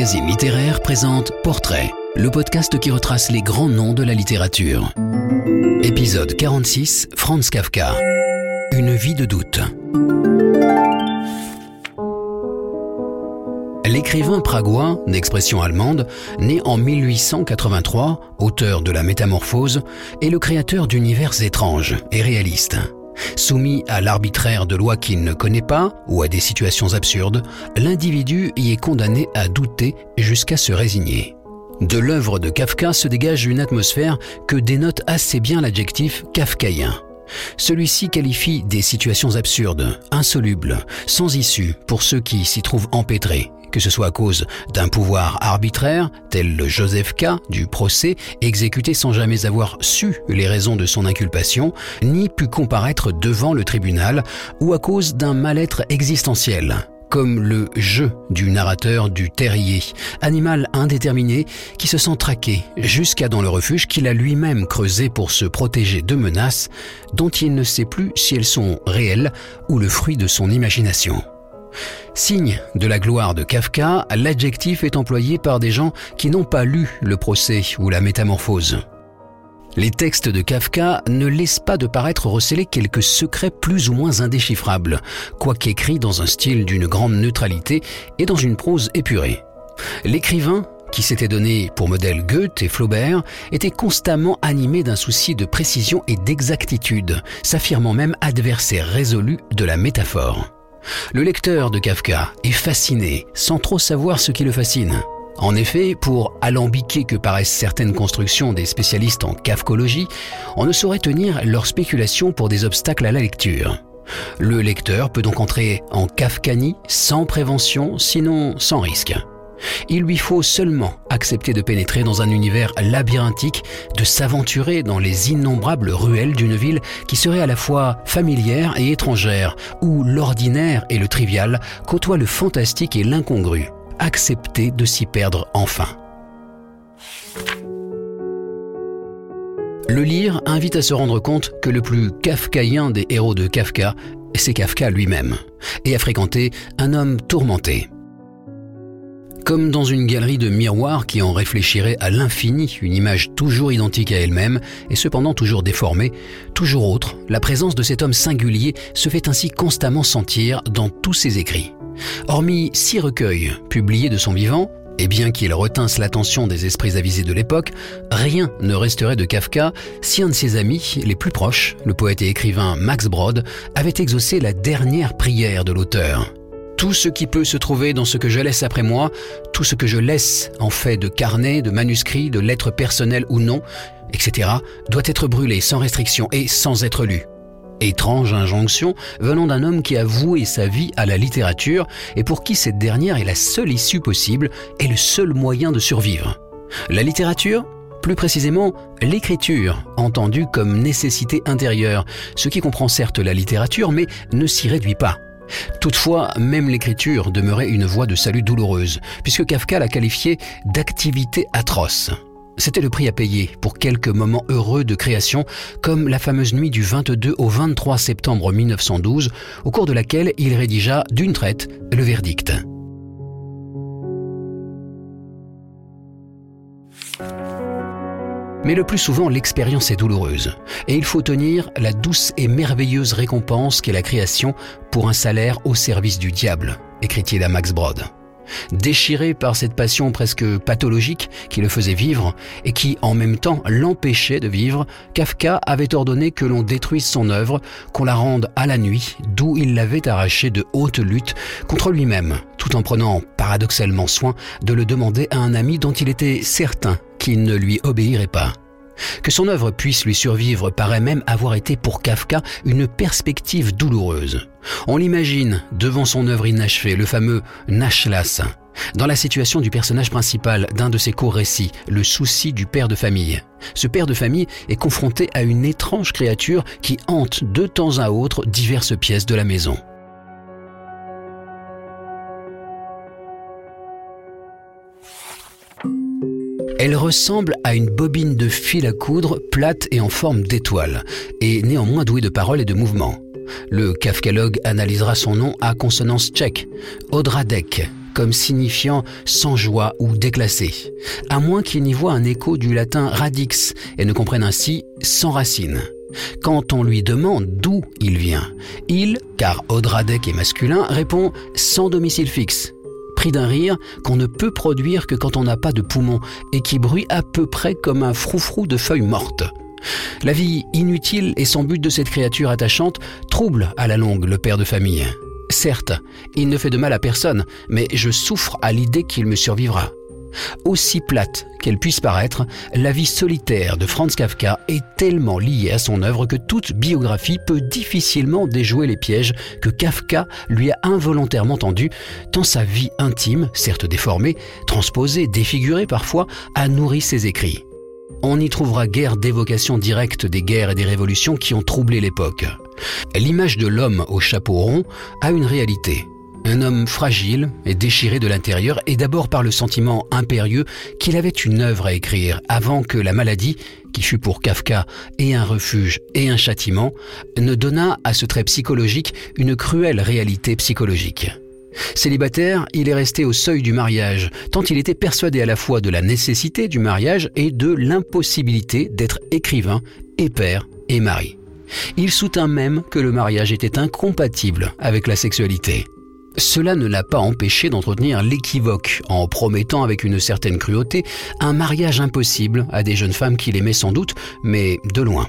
Magazine Littéraire présente Portrait, le podcast qui retrace les grands noms de la littérature. Épisode 46, Franz Kafka. Une vie de doute. L'écrivain pragois, d'expression allemande, né en 1883, auteur de La Métamorphose, est le créateur d'univers étranges et réalistes. Soumis à l'arbitraire de lois qu'il ne connaît pas ou à des situations absurdes, l'individu y est condamné à douter jusqu'à se résigner. De l'œuvre de Kafka se dégage une atmosphère que dénote assez bien l'adjectif kafkaïen. Celui-ci qualifie des situations absurdes, insolubles, sans issue pour ceux qui s'y trouvent empêtrés, que ce soit à cause d'un pouvoir arbitraire, tel le Joseph K. du procès, exécuté sans jamais avoir su les raisons de son inculpation, ni pu comparaître devant le tribunal, ou à cause d'un mal-être existentiel, comme le jeu du narrateur du terrier, animal indéterminé qui se sent traqué jusqu'à dans le refuge qu'il a lui-même creusé pour se protéger de menaces dont il ne sait plus si elles sont réelles ou le fruit de son imagination. Signe de la gloire de Kafka, l'adjectif est employé par des gens qui n'ont pas lu le procès ou la métamorphose. Les textes de Kafka ne laissent pas de paraître receler quelques secrets plus ou moins indéchiffrables, quoique écrits dans un style d'une grande neutralité et dans une prose épurée. L'écrivain, qui s'était donné pour modèle Goethe et Flaubert, était constamment animé d'un souci de précision et d'exactitude, s'affirmant même adversaire résolu de la métaphore. Le lecteur de Kafka est fasciné sans trop savoir ce qui le fascine. En effet, pour alambiquer que paraissent certaines constructions des spécialistes en kafkologie, on ne saurait tenir leurs spéculations pour des obstacles à la lecture. Le lecteur peut donc entrer en kafkanie sans prévention, sinon sans risque. Il lui faut seulement accepter de pénétrer dans un univers labyrinthique, de s'aventurer dans les innombrables ruelles d'une ville qui serait à la fois familière et étrangère, où l'ordinaire et le trivial côtoient le fantastique et l'incongru. Accepter de s'y perdre enfin. Le lire invite à se rendre compte que le plus kafkaïen des héros de Kafka, c'est Kafka lui-même, et à fréquenter un homme tourmenté. Comme dans une galerie de miroirs qui en réfléchirait à l'infini une image toujours identique à elle-même et cependant toujours déformée, toujours autre, la présence de cet homme singulier se fait ainsi constamment sentir dans tous ses écrits. Hormis six recueils publiés de son vivant, et bien qu'il retinsse l'attention des esprits avisés de l'époque, rien ne resterait de Kafka si un de ses amis les plus proches, le poète et écrivain Max Brod, avait exaucé la dernière prière de l'auteur tout ce qui peut se trouver dans ce que je laisse après moi, tout ce que je laisse en fait de carnets, de manuscrits, de lettres personnelles ou non, etc., doit être brûlé sans restriction et sans être lu. Étrange injonction venant d'un homme qui a voué sa vie à la littérature et pour qui cette dernière est la seule issue possible et le seul moyen de survivre. La littérature plus précisément, l'écriture, entendue comme nécessité intérieure, ce qui comprend certes la littérature, mais ne s'y réduit pas. Toutefois, même l'écriture demeurait une voie de salut douloureuse, puisque Kafka l'a qualifiée d'activité atroce. C'était le prix à payer pour quelques moments heureux de création, comme la fameuse nuit du 22 au 23 septembre 1912, au cours de laquelle il rédigea d'une traite le verdict. Mais le plus souvent, l'expérience est douloureuse, et il faut tenir la douce et merveilleuse récompense qu'est la création pour un salaire au service du diable, écrit-il à Max Brod. Déchiré par cette passion presque pathologique qui le faisait vivre et qui en même temps l'empêchait de vivre, Kafka avait ordonné que l'on détruise son œuvre, qu'on la rende à la nuit, d'où il l'avait arraché de haute lutte contre lui-même, tout en prenant paradoxalement soin de le demander à un ami dont il était certain qu'il ne lui obéirait pas. Que son œuvre puisse lui survivre paraît même avoir été pour Kafka une perspective douloureuse. On l'imagine devant son œuvre inachevée, le fameux Nachlas, dans la situation du personnage principal d'un de ses courts récits, le souci du père de famille. Ce père de famille est confronté à une étrange créature qui hante de temps à autre diverses pièces de la maison. Elle ressemble à une bobine de fil à coudre plate et en forme d'étoile, et néanmoins douée de paroles et de mouvements. Le kafkalogue analysera son nom à consonance tchèque, Odradek, comme signifiant sans joie ou déclassé, à moins qu'il n'y voie un écho du latin radix et ne comprenne ainsi sans racine. Quand on lui demande d'où il vient, il, car Odradek est masculin, répond sans domicile fixe, d'un rire qu'on ne peut produire que quand on n'a pas de poumons et qui bruit à peu près comme un froufrou de feuilles mortes. La vie inutile et sans but de cette créature attachante trouble à la longue le père de famille. Certes, il ne fait de mal à personne, mais je souffre à l'idée qu'il me survivra. Aussi plate qu'elle puisse paraître, la vie solitaire de Franz Kafka est tellement liée à son œuvre que toute biographie peut difficilement déjouer les pièges que Kafka lui a involontairement tendus, tant sa vie intime, certes déformée, transposée, défigurée parfois, a nourri ses écrits on n'y trouvera guère d'évocation directe des guerres et des révolutions qui ont troublé l'époque. L'image de l'homme au chapeau rond a une réalité. Un homme fragile et déchiré de l'intérieur et d'abord par le sentiment impérieux qu'il avait une œuvre à écrire avant que la maladie, qui fut pour Kafka et un refuge et un châtiment, ne donnât à ce trait psychologique une cruelle réalité psychologique. Célibataire, il est resté au seuil du mariage, tant il était persuadé à la fois de la nécessité du mariage et de l'impossibilité d'être écrivain et père et mari. Il soutint même que le mariage était incompatible avec la sexualité. Cela ne l'a pas empêché d'entretenir l'équivoque en promettant avec une certaine cruauté un mariage impossible à des jeunes femmes qu'il aimait sans doute, mais de loin.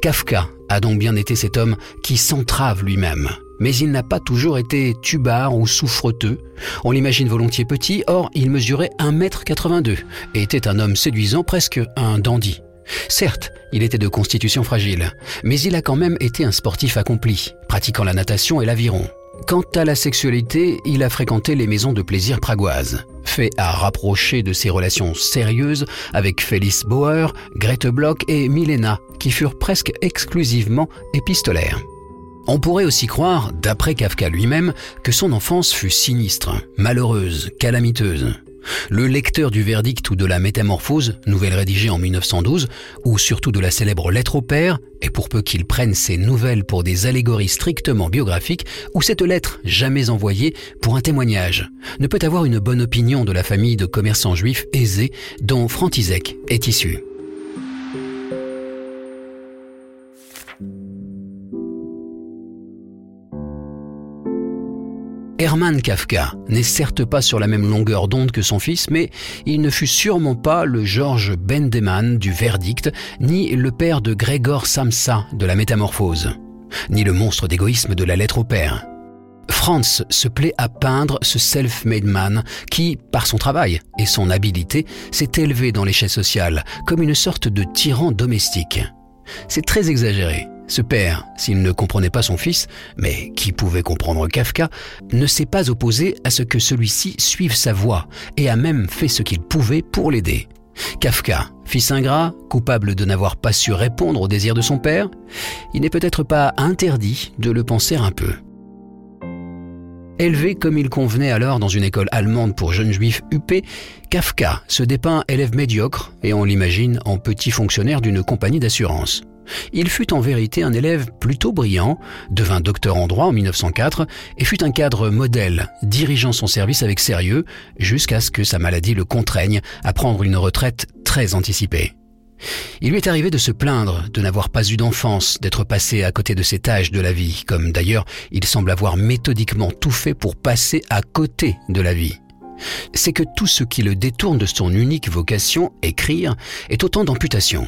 Kafka a donc bien été cet homme qui s'entrave lui-même, mais il n'a pas toujours été tubard ou souffreteux. On l'imagine volontiers petit, or il mesurait 1m82 et était un homme séduisant, presque un dandy. Certes, il était de constitution fragile, mais il a quand même été un sportif accompli, pratiquant la natation et l'aviron. Quant à la sexualité, il a fréquenté les maisons de plaisir pragoises, fait à rapprocher de ses relations sérieuses avec Félix Bauer, Grete Bloch et Milena, qui furent presque exclusivement épistolaires. On pourrait aussi croire, d'après Kafka lui-même, que son enfance fut sinistre, malheureuse, calamiteuse. Le lecteur du verdict ou de la métamorphose, nouvelle rédigée en 1912, ou surtout de la célèbre lettre au père, et pour peu qu'il prenne ces nouvelles pour des allégories strictement biographiques, ou cette lettre jamais envoyée pour un témoignage, ne peut avoir une bonne opinion de la famille de commerçants juifs aisés dont František est issu. Hermann Kafka n'est certes pas sur la même longueur d'onde que son fils, mais il ne fut sûrement pas le Georges Bendemann du Verdict, ni le père de Grégor Samsa de la Métamorphose, ni le monstre d'égoïsme de la lettre au père. Franz se plaît à peindre ce self-made man qui, par son travail et son habileté, s'est élevé dans l'échelle sociale comme une sorte de tyran domestique. C'est très exagéré, ce père, s'il ne comprenait pas son fils, mais qui pouvait comprendre Kafka, ne s'est pas opposé à ce que celui-ci suive sa voie et a même fait ce qu'il pouvait pour l'aider. Kafka, fils ingrat, coupable de n'avoir pas su répondre aux désirs de son père, il n'est peut-être pas interdit de le penser un peu. Élevé comme il convenait alors dans une école allemande pour jeunes juifs huppés, Kafka se dépeint élève médiocre et on l'imagine en petit fonctionnaire d'une compagnie d'assurance. Il fut en vérité un élève plutôt brillant, devint docteur en droit en 1904 et fut un cadre modèle, dirigeant son service avec sérieux jusqu'à ce que sa maladie le contraigne à prendre une retraite très anticipée. Il lui est arrivé de se plaindre de n'avoir pas eu d'enfance, d'être passé à côté de ses tâches de la vie, comme d'ailleurs il semble avoir méthodiquement tout fait pour passer à côté de la vie. C'est que tout ce qui le détourne de son unique vocation, écrire, est autant d'amputations.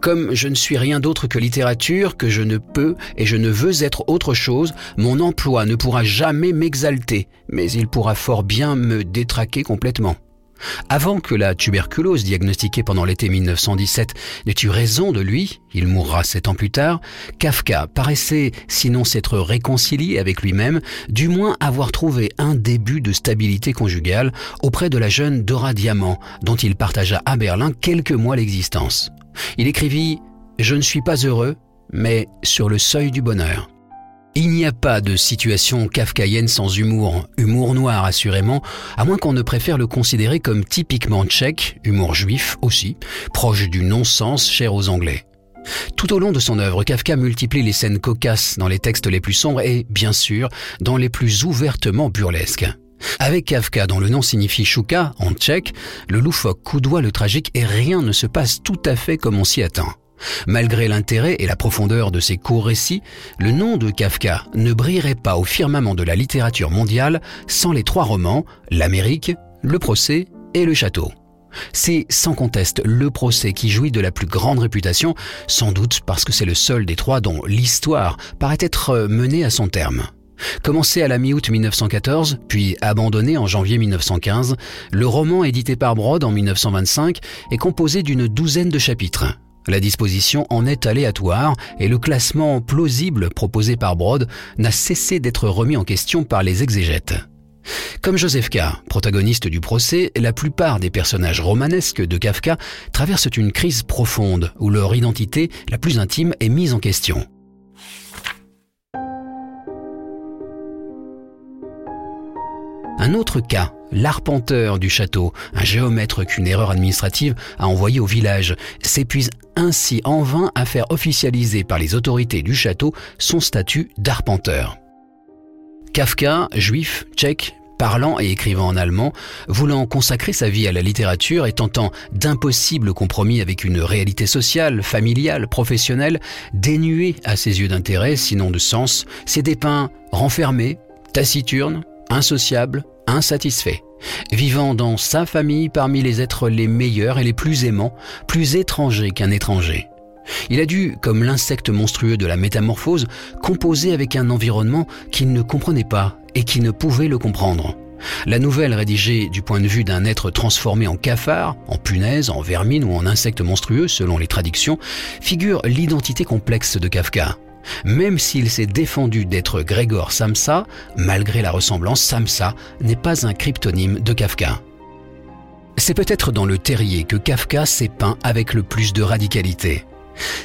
Comme je ne suis rien d'autre que littérature, que je ne peux et je ne veux être autre chose, mon emploi ne pourra jamais m'exalter, mais il pourra fort bien me détraquer complètement. Avant que la tuberculose diagnostiquée pendant l'été 1917 n'ait eu raison de lui, il mourra sept ans plus tard, Kafka paraissait, sinon s'être réconcilié avec lui-même, du moins avoir trouvé un début de stabilité conjugale auprès de la jeune Dora Diamant, dont il partagea à Berlin quelques mois l'existence. Il écrivit ⁇ Je ne suis pas heureux, mais sur le seuil du bonheur ⁇ il n'y a pas de situation kafkaïenne sans humour, humour noir assurément, à moins qu'on ne préfère le considérer comme typiquement tchèque, humour juif aussi, proche du non-sens cher aux Anglais. Tout au long de son œuvre, Kafka multiplie les scènes cocasses dans les textes les plus sombres et, bien sûr, dans les plus ouvertement burlesques. Avec Kafka, dont le nom signifie chouka en tchèque, le loufoque coudoie le tragique et rien ne se passe tout à fait comme on s'y attend. Malgré l'intérêt et la profondeur de ses courts récits, le nom de Kafka ne brillerait pas au firmament de la littérature mondiale sans les trois romans, L'Amérique, Le procès et Le château. C'est sans conteste le procès qui jouit de la plus grande réputation, sans doute parce que c'est le seul des trois dont l'histoire paraît être menée à son terme. Commencé à la mi-août 1914, puis abandonné en janvier 1915, le roman édité par Brod en 1925 est composé d'une douzaine de chapitres. La disposition en est aléatoire et le classement plausible proposé par Brod n'a cessé d'être remis en question par les exégètes. Comme Joseph K., protagoniste du procès, la plupart des personnages romanesques de Kafka traversent une crise profonde où leur identité la plus intime est mise en question. Un autre cas, l'arpenteur du château, un géomètre qu'une erreur administrative a envoyé au village, s'épuise ainsi en vain à faire officialiser par les autorités du château son statut d'arpenteur. Kafka, juif, tchèque, parlant et écrivant en allemand, voulant consacrer sa vie à la littérature et tentant d'impossibles compromis avec une réalité sociale, familiale, professionnelle, dénuée à ses yeux d'intérêt, sinon de sens, s'est dépeint renfermé, taciturne, insociable, insatisfait, vivant dans sa famille parmi les êtres les meilleurs et les plus aimants, plus étrangers qu'un étranger. Il a dû, comme l'insecte monstrueux de la métamorphose, composer avec un environnement qu'il ne comprenait pas et qui ne pouvait le comprendre. La nouvelle rédigée du point de vue d'un être transformé en cafard, en punaise, en vermine ou en insecte monstrueux selon les traductions, figure l'identité complexe de Kafka. Même s'il s'est défendu d'être Grégor Samsa, malgré la ressemblance, Samsa n'est pas un cryptonyme de Kafka. C'est peut-être dans le terrier que Kafka s'est peint avec le plus de radicalité.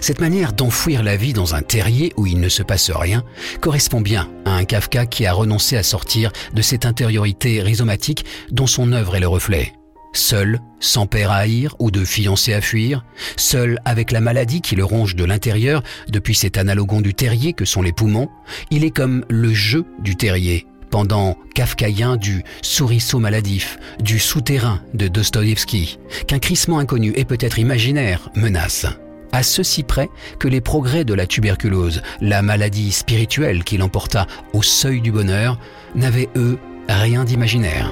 Cette manière d'enfouir la vie dans un terrier où il ne se passe rien correspond bien à un Kafka qui a renoncé à sortir de cette intériorité rhizomatique dont son œuvre est le reflet. Seul, sans père à haïr ou de fiancé à fuir, seul avec la maladie qui le ronge de l'intérieur depuis cet analogon du terrier que sont les poumons, il est comme le jeu du terrier, pendant kafkaïen du souriceau maladif, du souterrain de Dostoïevski, qu'un crissement inconnu et peut-être imaginaire menace. À ceci près que les progrès de la tuberculose, la maladie spirituelle qui l'emporta au seuil du bonheur, n'avaient eux rien d'imaginaire.